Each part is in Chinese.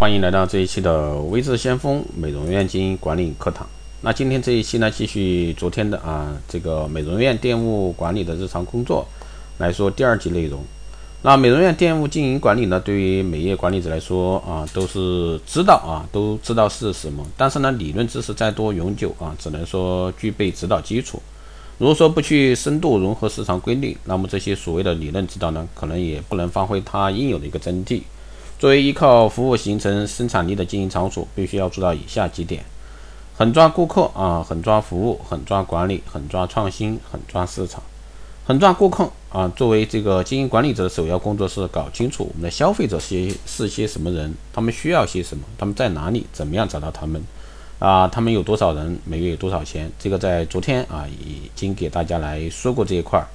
欢迎来到这一期的微智先锋美容院经营管理课堂。那今天这一期呢，继续昨天的啊这个美容院店务管理的日常工作来说第二集内容。那美容院店务经营管理呢，对于美业管理者来说啊，都是知道啊，都知道是什么。但是呢，理论知识再多永久啊，只能说具备指导基础。如果说不去深度融合市场规律，那么这些所谓的理论指导呢，可能也不能发挥它应有的一个真谛。作为依靠服务形成生产力的经营场所，必须要做到以下几点：狠抓顾客啊，狠抓服务，狠抓管理，狠抓创新，狠抓市场。狠抓顾客啊，作为这个经营管理者的首要工作是搞清楚我们的消费者是是些什么人，他们需要些什么，他们在哪里，怎么样找到他们。啊，他们有多少人？每月有多少钱？这个在昨天啊已经给大家来说过这一块儿。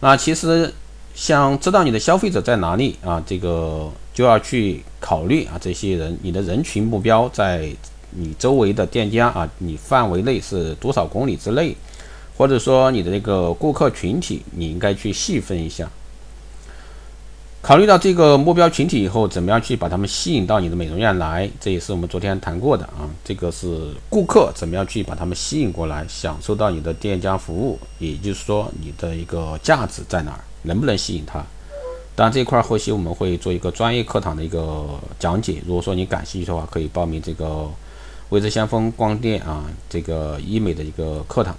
那其实想知道你的消费者在哪里啊，这个就要去考虑啊，这些人你的人群目标在你周围的店家啊，你范围内是多少公里之内，或者说你的那个顾客群体，你应该去细分一下。考虑到这个目标群体以后，怎么样去把他们吸引到你的美容院来？这也是我们昨天谈过的啊。这个是顾客怎么样去把他们吸引过来，享受到你的店家服务，也就是说你的一个价值在哪儿，能不能吸引他？当然这一块后期我们会做一个专业课堂的一个讲解。如果说你感兴趣的话，可以报名这个未知先锋光电啊，这个医美的一个课堂。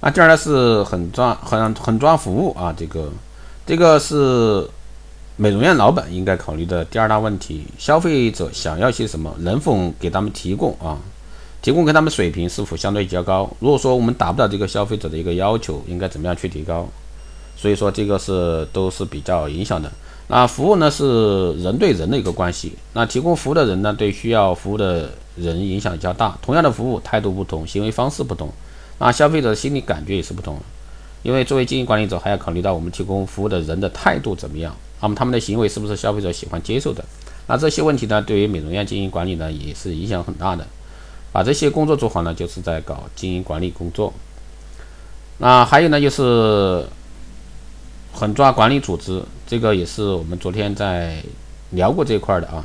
那第二呢是很抓很很抓服务啊，这个这个是。美容院老板应该考虑的第二大问题：消费者想要些什么，能否给他们提供啊？提供给他们水平是否相对较高？如果说我们达不到这个消费者的一个要求，应该怎么样去提高？所以说这个是都是比较影响的。那服务呢是人对人的一个关系，那提供服务的人呢对需要服务的人影响较大。同样的服务态度不同，行为方式不同，那消费者的心理感觉也是不同。因为作为经营管理者，还要考虑到我们提供服务的人的态度怎么样。那么他们的行为是不是消费者喜欢接受的？那这些问题呢，对于美容院经营管理呢，也是影响很大的。把这些工作做好呢，就是在搞经营管理工作。那还有呢，就是狠抓管理组织，这个也是我们昨天在聊过这一块的啊。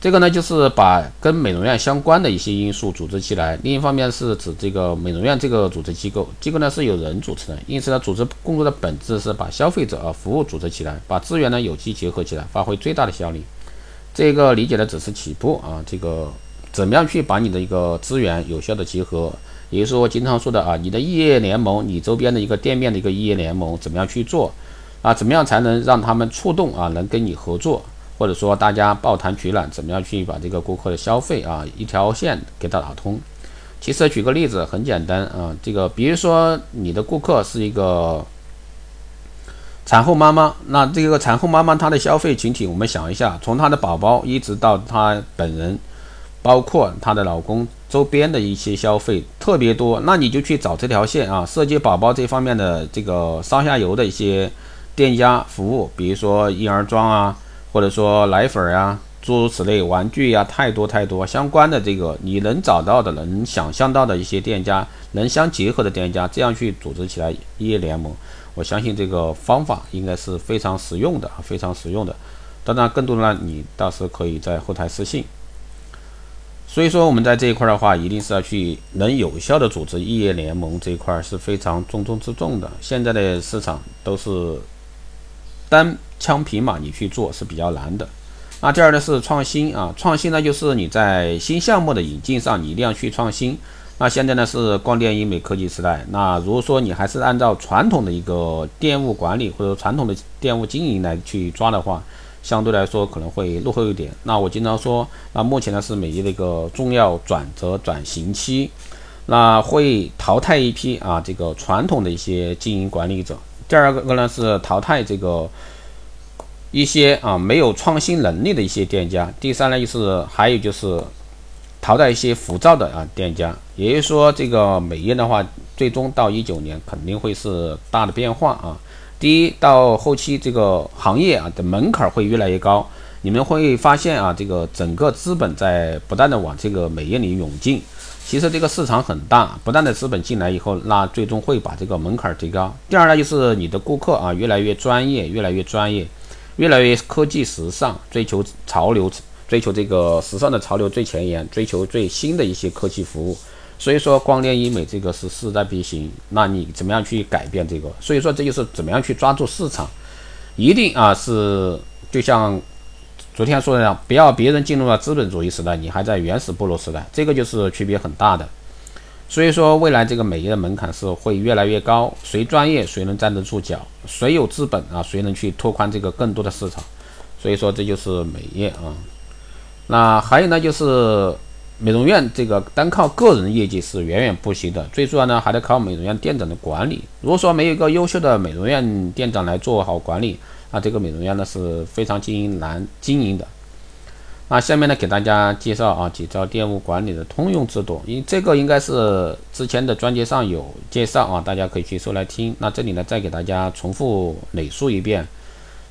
这个呢，就是把跟美容院相关的一些因素组织起来。另一方面是指这个美容院这个组织机构，机构呢是由人组成的，因此呢，组织工作的本质是把消费者啊服务组织起来，把资源呢有机结合起来，发挥最大的效力。这个理解的只是起步啊，这个怎么样去把你的一个资源有效的结合，也就是说经常说的啊，你的异业联盟，你周边的一个店面的一个异业联盟怎么样去做啊？怎么样才能让他们触动啊，能跟你合作？或者说大家抱团取暖，怎么样去把这个顾客的消费啊一条线给他打通？其实举个例子很简单啊，这个比如说你的顾客是一个产后妈妈，那这个产后妈妈她的消费群体，我们想一下，从她的宝宝一直到她本人，包括她的老公周边的一些消费特别多，那你就去找这条线啊，涉及宝宝这方面的这个上下游的一些店家服务，比如说婴儿装啊。或者说奶粉啊，诸如此类，玩具呀，太多太多相关的这个你能找到的、能想象到的一些店家，能相结合的店家，这样去组织起来业联盟，我相信这个方法应该是非常实用的，非常实用的。当然，更多的呢，你倒是可以在后台私信。所以说，我们在这一块的话，一定是要去能有效的组织异业联盟这一块是非常重中之重的。现在的市场都是单。枪匹马你去做是比较难的。那第二呢是创新啊，创新呢就是你在新项目的引进上，你一定要去创新。那现在呢是光电医美科技时代，那如果说你还是按照传统的一个电务管理或者传统的电务经营来去抓的话，相对来说可能会落后一点。那我经常说，那目前呢是美业的一个重要转折转型期，那会淘汰一批啊这个传统的一些经营管理者。第二个呢是淘汰这个。一些啊没有创新能力的一些店家，第三呢就是还有就是淘汰一些浮躁的啊店家，也就是说这个美业的话，最终到一九年肯定会是大的变化啊。第一，到后期这个行业啊的门槛会越来越高，你们会发现啊，这个整个资本在不断的往这个美业里涌进，其实这个市场很大，不断的资本进来以后，那最终会把这个门槛提高。第二呢就是你的顾客啊越来越专业，越来越专业。越来越科技时尚，追求潮流追求这个时尚的潮流最前沿，追求最新的一些科技服务。所以说光电医美这个是势在必行，那你怎么样去改变这个？所以说这就是怎么样去抓住市场，一定啊是就像昨天说的那样，不要别人进入了资本主义时代，你还在原始部落时代，这个就是区别很大的。所以说未来这个美业的门槛是会越来越高，谁专业谁能站得住脚，谁有资本啊，谁能去拓宽这个更多的市场。所以说这就是美业啊。那还有呢就是。美容院这个单靠个人业绩是远远不行的，最主要呢还得靠美容院店长的管理。如果说没有一个优秀的美容院店长来做好管理，那这个美容院呢是非常经营难经营的。那下面呢给大家介绍啊几招店务管理的通用制度，因为这个应该是之前的专辑上有介绍啊，大家可以去搜来听。那这里呢再给大家重复累述一遍。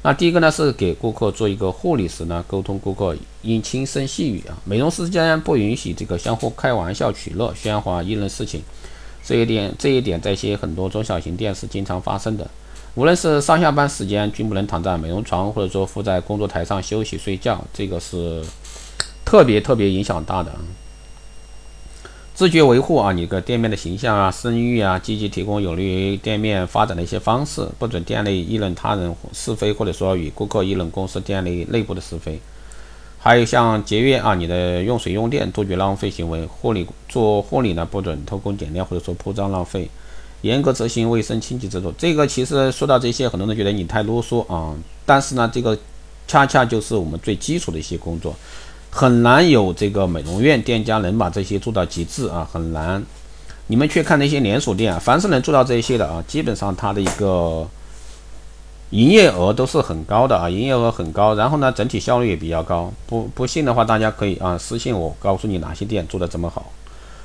那第一个呢是给顾客做一个护理时呢，沟通顾客应轻声细语啊。美容师间不允许这个相互开玩笑取乐、喧哗议论事情。这一点，这一点在一些很多中小型店是经常发生的。无论是上下班时间，均不能躺在美容床，或者说伏在工作台上休息睡觉，这个是特别特别影响大的。自觉维护啊，你个店面的形象啊、声誉啊，积极提供有利于店面发展的一些方式，不准店内议论他人是非，或者说与顾客议论公司店内内部的是非。还有像节约啊，你的用水用电，杜绝浪费行为。护理做护理呢，不准偷工减料，或者说铺张浪费。严格执行卫生清洁制度。这个其实说到这些，很多人觉得你太啰嗦啊，但是呢，这个恰恰就是我们最基础的一些工作。很难有这个美容院店家能把这些做到极致啊，很难。你们去看那些连锁店啊，凡是能做到这些的啊，基本上它的一个营业额都是很高的啊，营业额很高。然后呢，整体效率也比较高。不不信的话，大家可以啊私信我，告诉你哪些店做的这么好。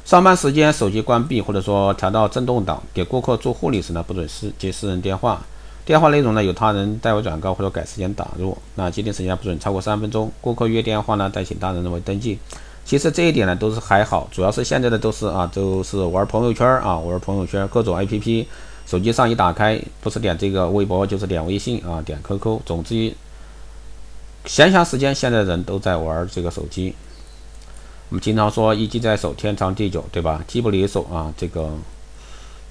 上班时间手机关闭，或者说调到震动档。给顾客做护理时呢，不准私接私人电话。电话内容呢，由他人代为转告或者改时间打入。那接听时间不准超过三分钟。顾客约电话呢，代请他人为登记。其实这一点呢，都是还好，主要是现在的都是啊，都是玩朋友圈啊，玩朋友圈，各种 APP，手机上一打开，不是点这个微博，就是点微信啊，点 QQ。总之，闲暇时间，现在人都在玩这个手机。我们经常说一机在手，天长地久，对吧？机不离手啊，这个。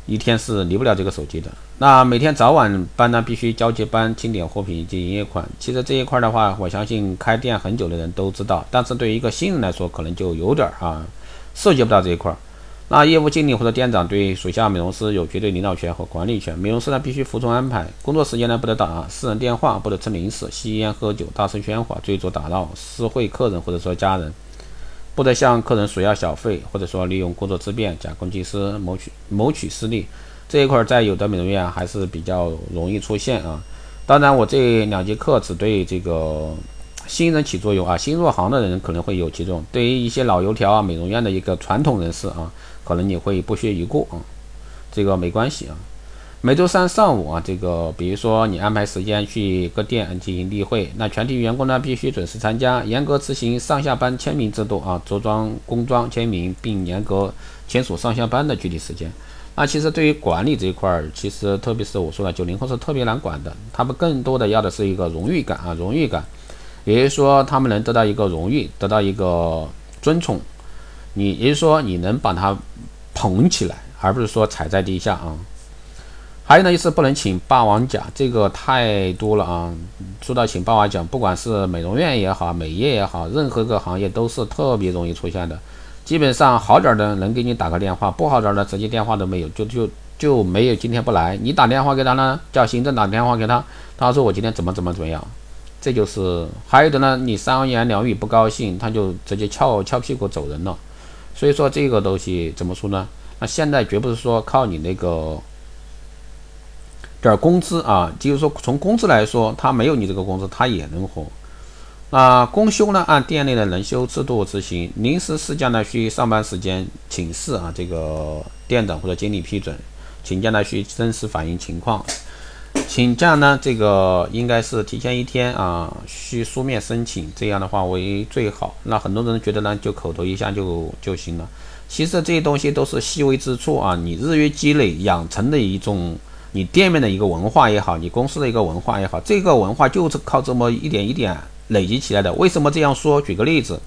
一天是离不了这个手机的。那每天早晚班呢，必须交接班、清点货品以及营业款。其实这一块的话，我相信开店很久的人都知道，但是对于一个新人来说，可能就有点啊，涉及不到这一块。那业务经理或者店长对属下美容师有绝对领导权和管理权，美容师呢必须服从安排，工作时间呢不得打私人电话，不得吃零食、吸烟、喝酒、大声喧哗、追逐打闹、私会客人或者说家人。不得向客人索要小费，或者说利用工作之便假公济私谋取谋取私利，这一块在有的美容院还是比较容易出现啊。当然，我这两节课只对这个新人起作用啊，新入行的人可能会有其中，对于一些老油条啊，美容院的一个传统人士啊，可能你会不屑一顾啊，这个没关系啊。每周三上午啊，这个比如说你安排时间去各店进行例会，那全体员工呢必须准时参加，严格执行上下班签名制度啊，着装工装签名，并严格签署上下班的具体时间。那其实对于管理这一块儿，其实特别是我说的九零后是特别难管的，他们更多的要的是一个荣誉感啊，荣誉感，也就是说他们能得到一个荣誉，得到一个尊崇，你也就是说你能把他捧起来，而不是说踩在地下啊。还有呢，就是不能请霸王甲，这个太多了啊！说到请霸王甲，不管是美容院也好，美业也好，任何个行业都是特别容易出现的。基本上好点的能给你打个电话，不好点的直接电话都没有，就就就没有今天不来。你打电话给他呢，叫行政打电话给他，他说我今天怎么怎么怎么样。这就是还有的呢，你三言两语不高兴，他就直接翘翘屁股走人了。所以说这个东西怎么说呢？那现在绝不是说靠你那个。点工资啊，就是说从工资来说，他没有你这个工资，他也能活。那公休呢，按店内的轮休制度执行。临时事假呢，需上班时间请示啊，这个店长或者经理批准。请假呢，需真实反映情况。请假呢，这个应该是提前一天啊，需书面申请，这样的话为最好。那很多人觉得呢，就口头一下就就行了。其实这些东西都是细微之处啊，你日月积累养成的一种。你店面的一个文化也好，你公司的一个文化也好，这个文化就是靠这么一点一点累积起来的。为什么这样说？举个例子，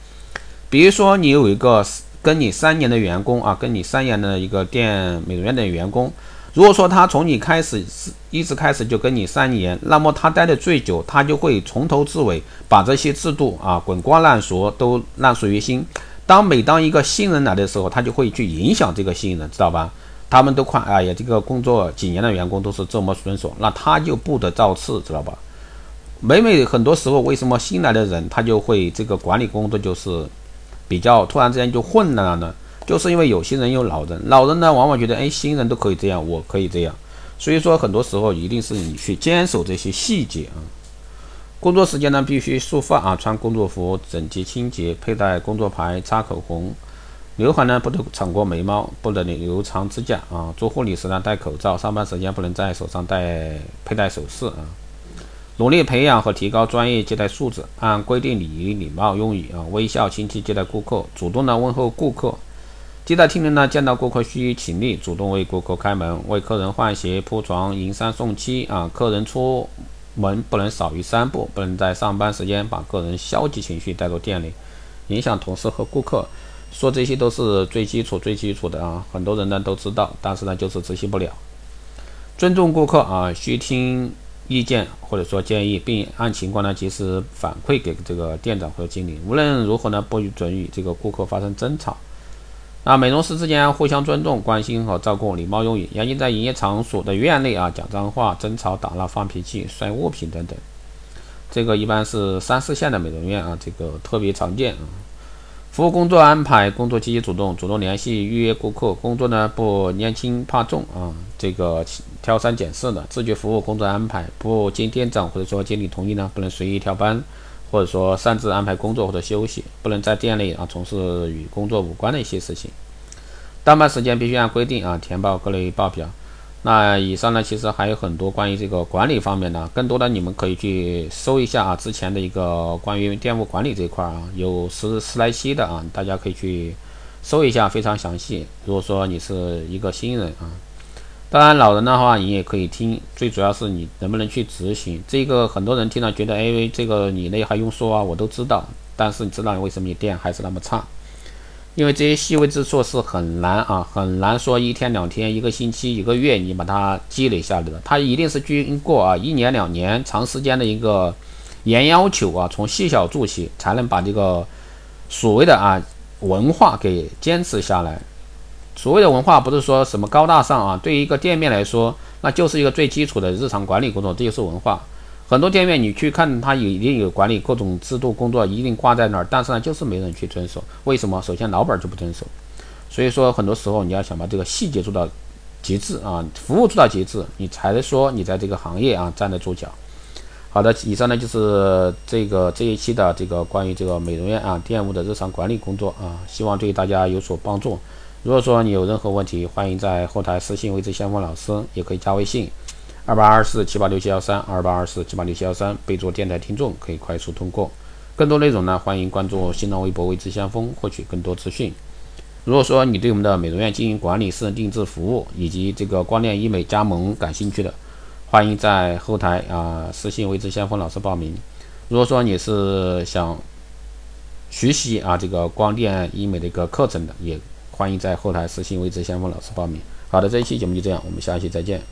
比如说你有一个跟你三年的员工啊，跟你三年的一个店美容院的员工。如果说他从你开始一直开始就跟你三年，那么他待的最久，他就会从头至尾把这些制度啊滚瓜烂熟都烂熟于心。当每当一个新人来的时候，他就会去影响这个新人，知道吧？他们都看，哎呀，这个工作几年的员工都是这么遵守，那他就不得造次，知道吧？每每很多时候，为什么新来的人他就会这个管理工作就是比较突然之间就混乱了呢？就是因为有些人有老人，老人呢往往觉得，哎，新人都可以这样，我可以这样，所以说很多时候一定是你去坚守这些细节啊。工作时间呢必须束发啊，穿工作服，整洁清洁，佩戴工作牌，擦口红，刘海呢不能长过眉毛，不能留长指甲啊。做护理时呢戴口罩，上班时间不能在手上戴佩戴首饰啊。努力培养和提高专业接待素质，按规定礼仪礼貌用语啊，微笑亲切接待顾客，主动的问候顾客。接待厅里呢，见到顾客需起立，主动为顾客开门，为客人换鞋、铺床、迎三送七啊。客人出门不能少于三步，不能在上班时间把个人消极情绪带入店里，影响同事和顾客。说这些都是最基础、最基础的啊，很多人呢都知道，但是呢就是执行不了。尊重顾客啊，需听意见或者说建议，并按情况呢及时反馈给这个店长或者经理。无论如何呢，不准与这个顾客发生争吵。啊，美容师之间互相尊重、关心和照顾，礼貌用语，严禁在营业场所的院内啊讲脏话、争吵、打闹、放脾气、摔物品等等。这个一般是三四线的美容院啊，这个特别常见啊。服务工作安排，工作积极主动，主动联系预约顾客，工作呢不拈轻怕重啊，这个挑三拣四的，自觉服务工作安排，不经店长或者说经理同意呢，不能随意调班。或者说擅自安排工作或者休息，不能在店内啊从事与工作无关的一些事情。当班时间必须按规定啊填报各类报表。那以上呢，其实还有很多关于这个管理方面的，更多的你们可以去搜一下啊之前的一个关于店铺管理这一块啊，有十十来期的啊，大家可以去搜一下，非常详细。如果说你是一个新人啊。当然，老人的话你也可以听，最主要是你能不能去执行。这个很多人听了觉得，哎，这个你那还用说啊？我都知道。但是你知道为什么你店还是那么差？因为这些细微之处是很难啊，很难说一天两天、一个星期、一个月你把它积累下来的。它一定是经过啊一年两年长时间的一个严要求啊，从细小做起，才能把这个所谓的啊文化给坚持下来。所谓的文化不是说什么高大上啊，对于一个店面来说，那就是一个最基础的日常管理工作，这就是文化。很多店面你去看，它有一定有管理各种制度工作，一定挂在那儿，但是呢，就是没人去遵守。为什么？首先老板就不遵守。所以说，很多时候你要想把这个细节做到极致啊，服务做到极致，你才说你在这个行业啊站得住脚。好的，以上呢就是这个这一期的这个关于这个美容院啊店务的日常管理工作啊，希望对大家有所帮助。如果说你有任何问题，欢迎在后台私信位置先锋老师，也可以加微信二八二四七八六七幺三二八二四七八六七幺三，备注电台听众，可以快速通过。更多内容呢，欢迎关注新浪微博未知先锋，获取更多资讯。如果说你对我们的美容院经营管理、私人定制服务以及这个光电医美加盟感兴趣的，欢迎在后台啊私信未知先锋老师报名。如果说你是想学习啊这个光电医美的一个课程的，也欢迎在后台私信未知先锋老师报名。好的，这一期节目就这样，我们下期再见。